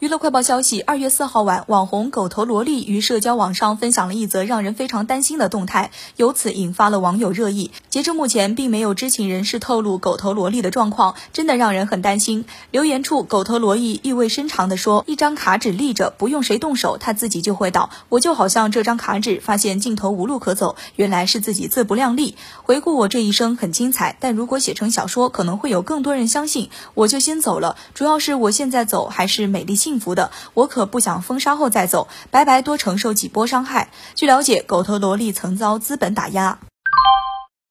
娱乐快报消息：二月四号晚，网红狗头萝莉于社交网上分享了一则让人非常担心的动态，由此引发了网友热议。截至目前，并没有知情人士透露狗头萝莉的状况，真的让人很担心。留言处，狗头萝莉意味深长地说：“一张卡纸立着，不用谁动手，它自己就会倒。我就好像这张卡纸，发现尽头无路可走，原来是自己自不量力。回顾我这一生很精彩，但如果写成小说，可能会有更多人相信。我就先走了，主要是我现在走还是美丽。”幸福的，我可不想封杀后再走，白白多承受几波伤害。据了解，狗头萝莉曾遭资本打压。